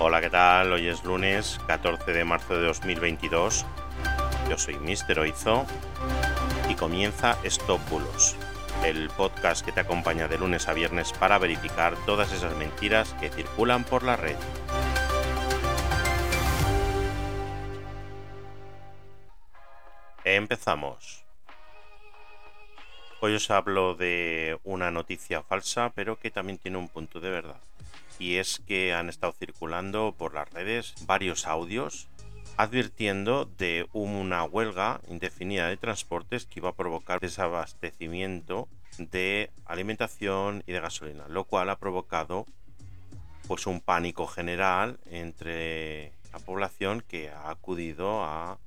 Hola, ¿qué tal? Hoy es lunes 14 de marzo de 2022. Yo soy Mister Oizo y comienza Stop Bulos, el podcast que te acompaña de lunes a viernes para verificar todas esas mentiras que circulan por la red. Empezamos. Hoy os hablo de una noticia falsa, pero que también tiene un punto de verdad. Y es que han estado circulando por las redes varios audios advirtiendo de una huelga indefinida de transportes que iba a provocar desabastecimiento de alimentación y de gasolina, lo cual ha provocado pues un pánico general entre la población que ha acudido a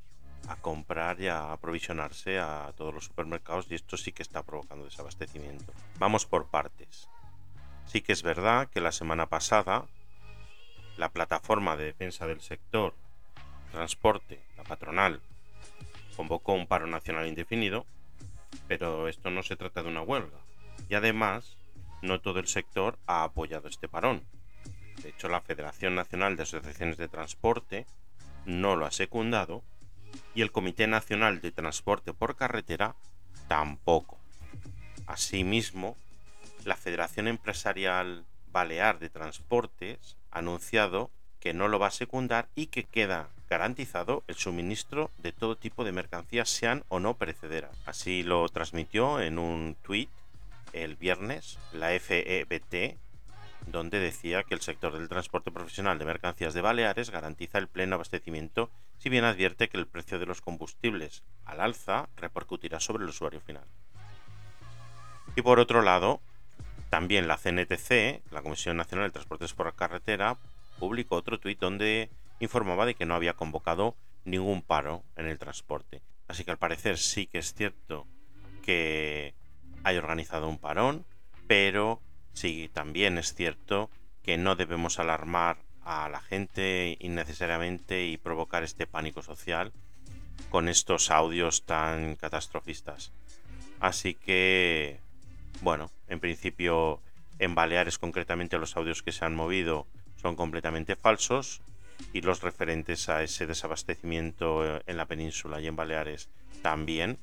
a comprar y a aprovisionarse a todos los supermercados y esto sí que está provocando desabastecimiento. Vamos por partes. Sí que es verdad que la semana pasada la plataforma de defensa del sector transporte, la patronal, convocó un paro nacional indefinido, pero esto no se trata de una huelga. Y además, no todo el sector ha apoyado este parón. De hecho, la Federación Nacional de Asociaciones de Transporte no lo ha secundado y el Comité Nacional de Transporte por Carretera tampoco. Asimismo, la Federación Empresarial Balear de Transportes ha anunciado que no lo va a secundar y que queda garantizado el suministro de todo tipo de mercancías, sean o no perecederas. Así lo transmitió en un tuit el viernes la FEBT, donde decía que el sector del transporte profesional de mercancías de Baleares garantiza el pleno abastecimiento si bien advierte que el precio de los combustibles al alza repercutirá sobre el usuario final. Y por otro lado, también la CNTC, la Comisión Nacional de Transportes por Carretera, publicó otro tuit donde informaba de que no había convocado ningún paro en el transporte. Así que al parecer sí que es cierto que hay organizado un parón, pero sí también es cierto que no debemos alarmar a la gente innecesariamente y provocar este pánico social con estos audios tan catastrofistas. Así que, bueno, en principio en Baleares concretamente los audios que se han movido son completamente falsos y los referentes a ese desabastecimiento en la península y en Baleares también.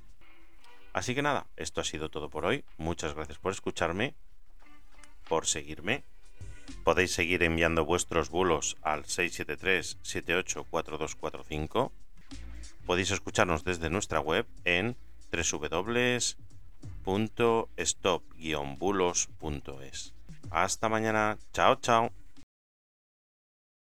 Así que nada, esto ha sido todo por hoy. Muchas gracias por escucharme, por seguirme Podéis seguir enviando vuestros bulos al 673-784245. Podéis escucharnos desde nuestra web en www.stop-bulos.es. Hasta mañana. Chao, chao.